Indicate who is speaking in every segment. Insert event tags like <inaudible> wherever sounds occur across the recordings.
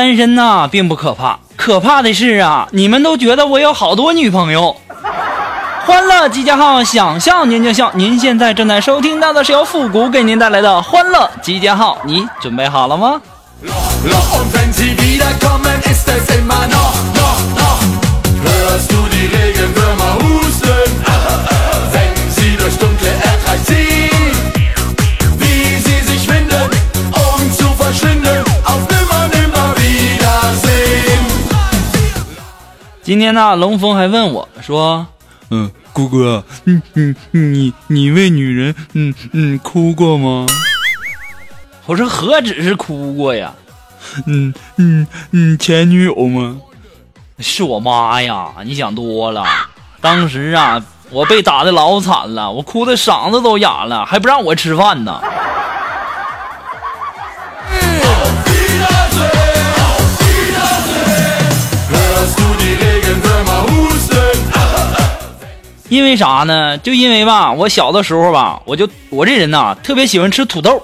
Speaker 1: 单身呐，并不可怕，可怕的是啊，你们都觉得我有好多女朋友。欢乐集结号，想笑您就笑。您现在正在收听到的是由复古给您带来的欢乐集结号，你准备好了吗？天呢，龙峰还问我说：“
Speaker 2: 嗯，姑哥，你你你你为女人，嗯嗯哭过吗？”
Speaker 1: 我说：“何止是哭过呀，
Speaker 2: 嗯嗯嗯，前女友吗？
Speaker 1: 是我妈呀！你想多了。当时啊，我被打的老惨了，我哭的嗓子都哑了，还不让我吃饭呢。”因为啥呢？就因为吧，我小的时候吧，我就我这人呐，特别喜欢吃土豆，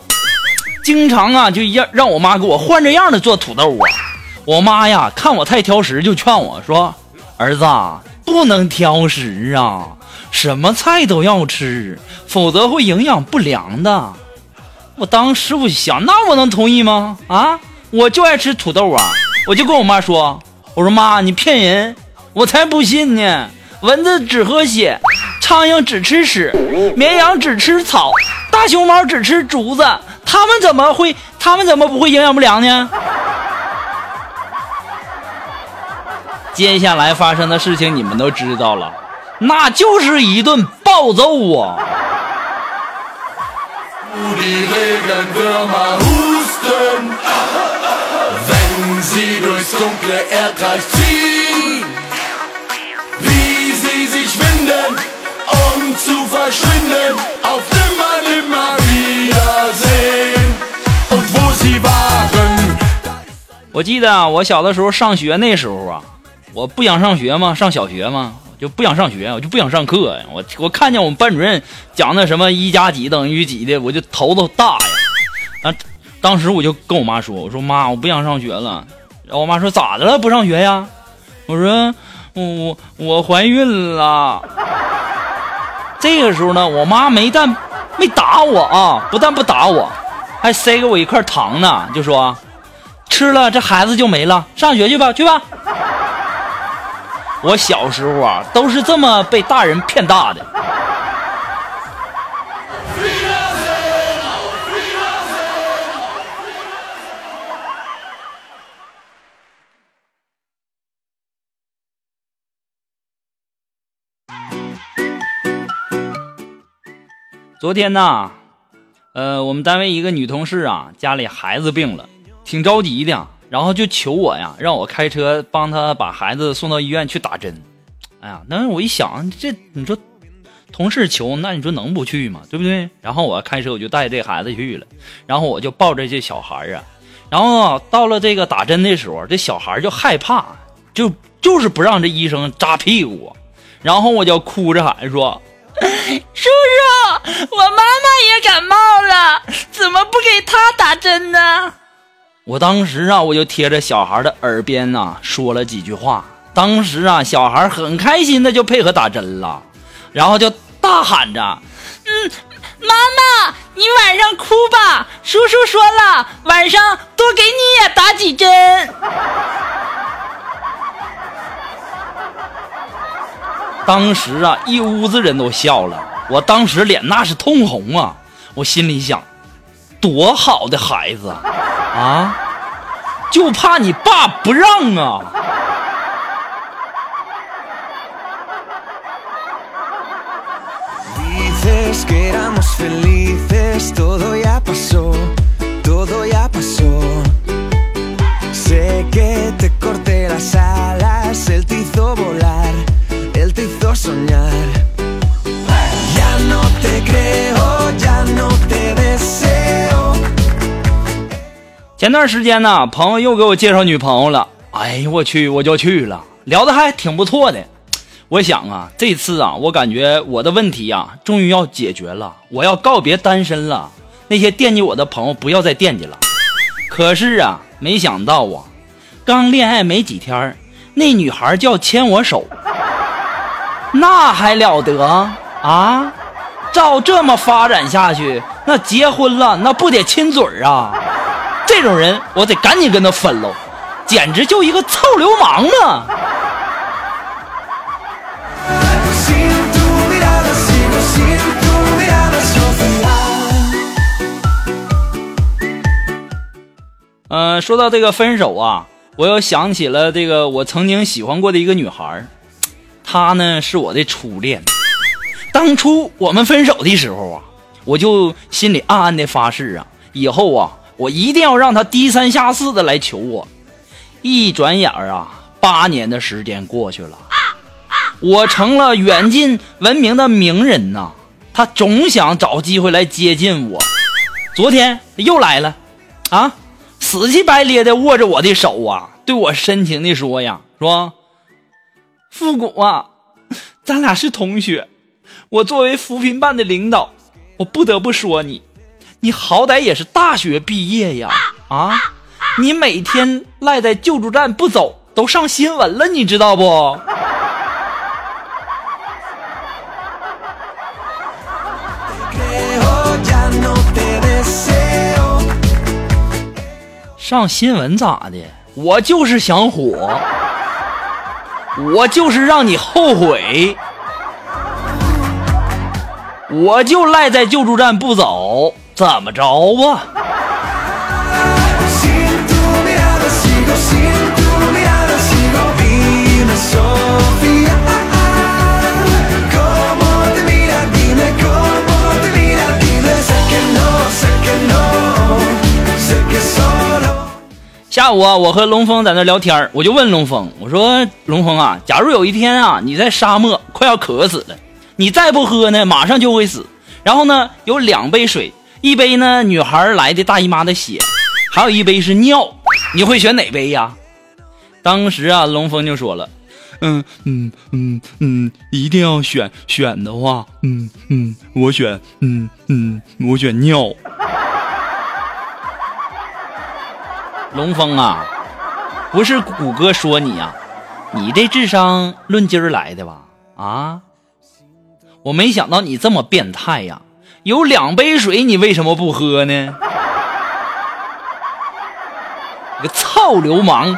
Speaker 1: 经常啊就让让我妈给我换着样的做土豆啊。我妈呀，看我太挑食，就劝我说：“儿子不能挑食啊，什么菜都要吃，否则会营养不良的。”我当时我想，那我能同意吗？啊，我就爱吃土豆啊，我就跟我妈说：“我说妈，你骗人，我才不信呢。”蚊子只喝血，苍蝇只吃屎，绵羊只吃草，大熊猫只吃竹子。它们怎么会？它们怎么不会营养不良呢？接下来发生的事情你们都知道了，那就是一顿暴揍啊！我记得我小的时候上学那时候啊，我不想上学嘛，上小学嘛，就不想上学，我就不想上课呀。我我看见我们班主任讲那什么一加几等于几的，我就头都大呀。啊，当时我就跟我妈说：“我说妈，我不想上学了。”然后我妈说：“咋的了？不上学呀？”我说：“我我怀孕了。”这个时候呢，我妈没但没打我啊，不但不打我，还塞给我一块糖呢，就说。吃了这孩子就没了，上学去吧，去吧。我小时候啊，都是这么被大人骗大的。昨天呢，呃，我们单位一个女同事啊，家里孩子病了。挺着急的，然后就求我呀，让我开车帮她把孩子送到医院去打针。哎呀，那我一想，这你说同事求，那你说能不去吗？对不对？然后我开车我就带这孩子去了，然后我就抱着这小孩啊，然后到了这个打针的时候，这小孩就害怕，就就是不让这医生扎屁股，然后我就哭着喊说：“ <laughs> 叔叔，我妈妈也感冒了，怎么不给她打针呢？”我当时啊，我就贴着小孩的耳边呐说了几句话。当时啊，小孩很开心的就配合打针了，然后就大喊着：“嗯，妈妈，你晚上哭吧，叔叔说了，晚上多给你也打几针。”当时啊，一屋子人都笑了，我当时脸那是通红啊，我心里想。多好的孩子啊！就怕你爸不让啊！前段时间呢，朋友又给我介绍女朋友了，哎呦我去，我就去了，聊的还挺不错的。我想啊，这次啊，我感觉我的问题呀、终于要解决了，我要告别单身了。那些惦记我的朋友不要再惦记了。可是啊，没想到啊，刚恋爱没几天那女孩就要牵我手，那还了得啊？照这么发展下去，那结婚了那不得亲嘴啊？这种人我得赶紧跟他分喽，简直就一个臭流氓啊
Speaker 3: ！Sin tu mirada sigo, sin tu mirada Sofía.
Speaker 1: 呃，说到这个分手啊，我又想起了这个我曾经喜欢过的一个女孩，她呢是我的初恋。当初我们分手的时候啊，我就心里暗暗的发誓啊，以后啊，我一定要让他低三下四的来求我。一转眼儿啊，八年的时间过去了，我成了远近闻名的名人呐、他总想找机会来接近我。昨天又来了，啊，死乞白咧的握着我的手啊，对我深情的说呀，说，复古啊，咱俩是同学，我作为扶贫办的领导，我不得不说你，你好歹也是大学毕业呀，啊，你每天赖在救助站不走，都上新闻了，你知道不？上新闻咋的？我就是想火，我就是让你后悔，我就赖在救助站不走，怎么着
Speaker 3: 吧？
Speaker 1: 下午啊，我和龙峰在那聊天我就问龙峰，我说龙峰啊，假如有一天啊，你在沙漠快要渴死了，你再不喝呢，马上就会死。然后呢，有两杯水一杯呢女孩来的大姨妈的血，还有一杯是尿，你会选哪杯呀？当时啊，龙峰就说了，
Speaker 2: 嗯嗯嗯嗯，一定要选选的话，嗯嗯，我选嗯嗯，我选尿。
Speaker 1: 龙峰啊，不是谷歌说你呀、你这智商论斤儿来的吧？啊，我没想到你这么变态呀！有两杯水，你为什么不喝呢？<laughs> 你个臭流氓！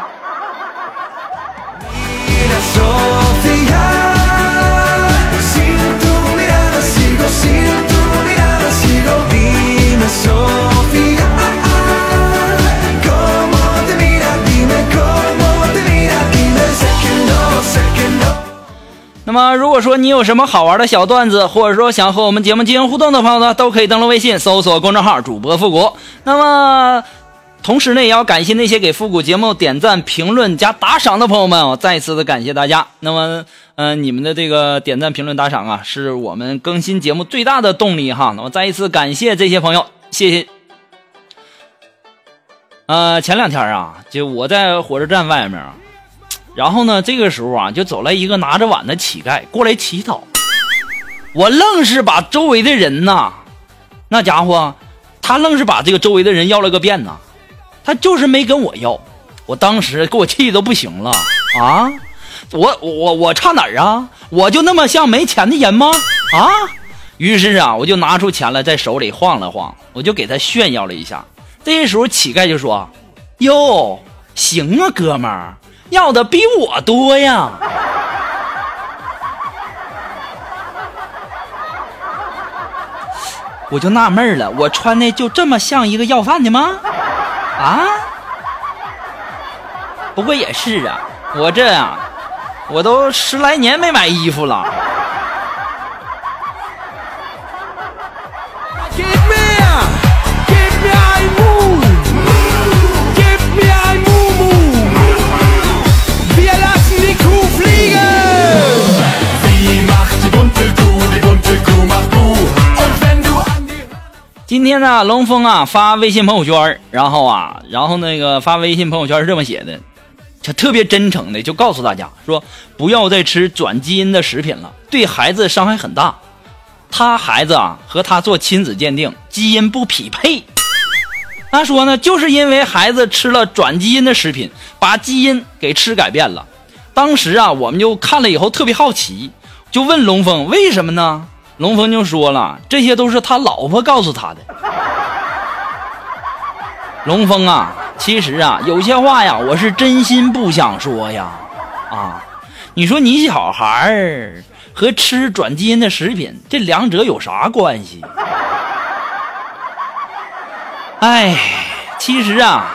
Speaker 1: 那么，如果说你有什么好玩的小段子，或者说想和我们节目进行互动的朋友呢，都可以登录微信搜索公众号“主播复古”。那么，同时呢，也要感谢那些给复古节目点赞、评论加打赏的朋友们哦，再一次的感谢大家。那么，嗯、你们的这个点赞、评论、打赏啊，是我们更新节目最大的动力哈。那么，再一次感谢这些朋友，谢谢。呃，前两天啊，就我在火车站外面，然后呢，这个时候啊，就走来一个拿着碗的乞丐过来乞讨，我愣是把周围的人呐，那家伙，他愣是把这个周围的人要了个遍呐，他就是没跟我要，我当时给我气的都不行了啊！我我我差哪儿啊？我就那么像没钱的人吗？啊！于是啊，我就拿出钱来，在手里晃了晃，我就给他炫耀了一下。这时候乞丐就说：“哟，行啊，哥们儿，要的比我多呀。”我就纳闷了，我穿的就这么像一个要饭的吗？啊？不过也是啊，我这啊，我都十来年没买衣服了。今天呢，龙峰啊发微信朋友圈，然后啊，然后那个发微信朋友圈是这么写的，就特别真诚的就告诉大家说，不要再吃转基因的食品了，对孩子伤害很大。他孩子啊和他做亲子鉴定，基因不匹配。他说呢，就是因为孩子吃了转基因的食品，把基因给吃改变了。当时啊，我们就看了以后特别好奇，就问龙峰为什么呢？龙峰就说了，这些都是他老婆告诉他的。龙峰啊，其实啊，有些话呀，我是真心不想说呀。啊，你说你小孩儿和吃转基因的食品，这两者有啥关系？哎，其实啊，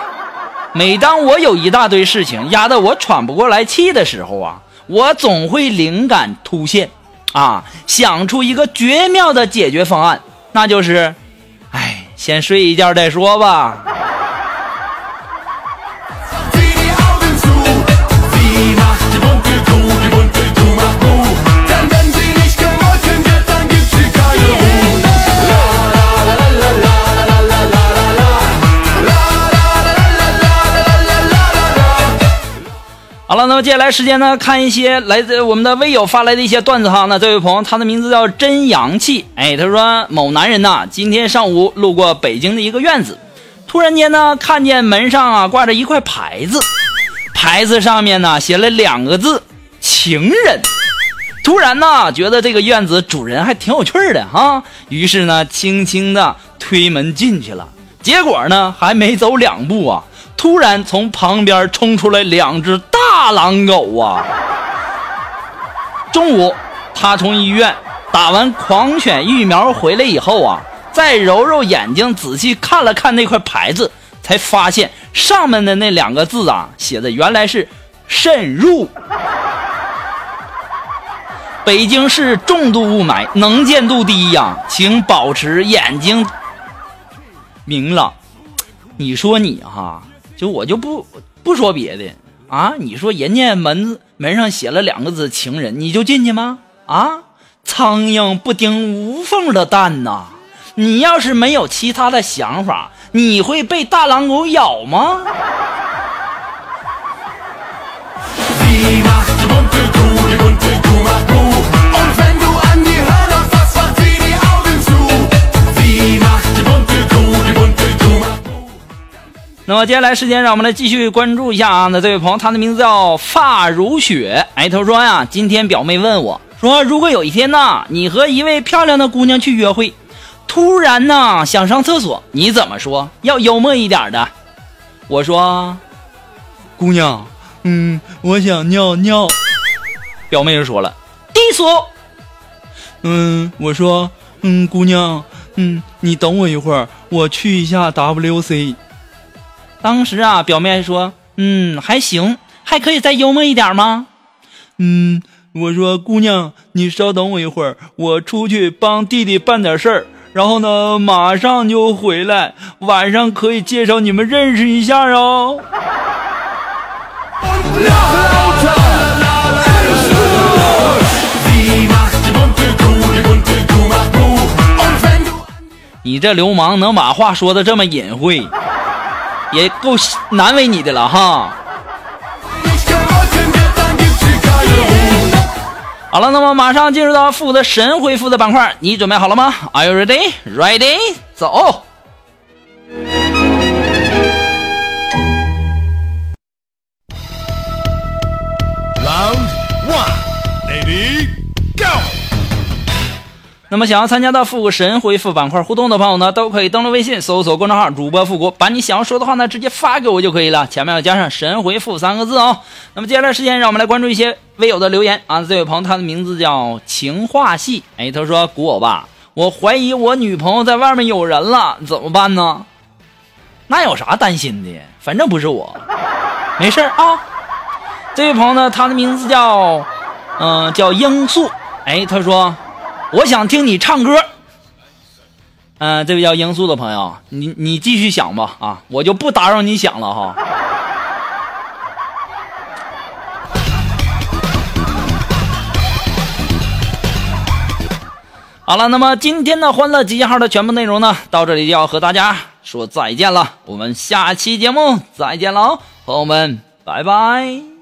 Speaker 1: 每当我有一大堆事情压得我喘不过来气的时候啊，我总会灵感突现。啊，想出一个绝妙的解决方案，那就是，哎，先睡一觉再说吧。好了，那么接下来时间呢，看一些来自我们的微友发来的一些段子哈。那这位朋友，他的名字叫真洋气，哎，他说某男人呐，今天上午路过北京的一个院子，突然间呢，看见门上啊挂着一块牌子，牌子上面呢写了两个字“情人”。突然呢，觉得这个院子主人还挺有趣的哈，于是呢，轻轻的推门进去了。结果呢，还没走两步啊。突然从旁边冲出来两只大狼狗啊！中午，他从医院打完狂犬疫苗回来以后啊，再揉揉眼睛，仔细看了看那块牌子，才发现上面的那两个字啊，写的原来是“慎入”。北京市重度雾霾，能见度低呀，请保持眼睛明朗。你说你哈？就我就不不说别的啊！你说人家门门上写了两个字“情人”，你就进去吗？啊！苍蝇不叮无缝的蛋呐！你要是没有其他的想法，你会被大狼狗咬吗？那么接下来时间，让我们来继续关注一下啊。那这位朋友，他的名字叫发如雪。哎，他说呀，今天表妹问我说，如果有一天呢，你和一位漂亮的姑娘去约会，突然呢想上厕所，你怎么说？要幽默一点的。我说，
Speaker 2: 姑娘，嗯，我想尿尿。
Speaker 1: 表妹就说了，低俗。
Speaker 2: 嗯，我说，嗯，姑娘，嗯，你等我一会儿，我去一下 WC。
Speaker 1: 当时啊，表妹说：“嗯，还行，还可以再幽默一点吗？”
Speaker 2: 嗯，我说：“姑娘，你稍等我一会儿，我出去帮弟弟办点事儿，然后呢，马上就回来。晚上可以介绍你们认识一下哦。”你这流氓能把话说的这么隐晦？也够难为你的了哈。好了，那么马上进入到负责神回复的板块，你准备好了吗？Are you ready? Ready? 走。Round one, ready, go. 那么想要参加到复古神回复板块互动的朋友呢，都可以登录微信搜索公众号主播复古，把你想要说的话呢直接发给我就可以了，前面要加上神回复三个字哦。那么接下来时间，让我们来关注一些微友的留言啊。这位朋友他的名字叫情话系，哎，他说古我吧，我怀疑我女朋友在外面有人了，怎么办呢？那有啥担心的？反正不是我，没事啊。这位朋友呢，他的名字叫嗯叫罂粟，哎，他说。我想听你唱歌，嗯，这位叫罂粟的朋友，你你继续想吧，啊，我就不打扰你想了哈。
Speaker 1: 好了，那么今天的欢乐集结号的全部内容呢，到这里就要和大家说再见了。我们下期节目再见喽，朋友们，拜拜。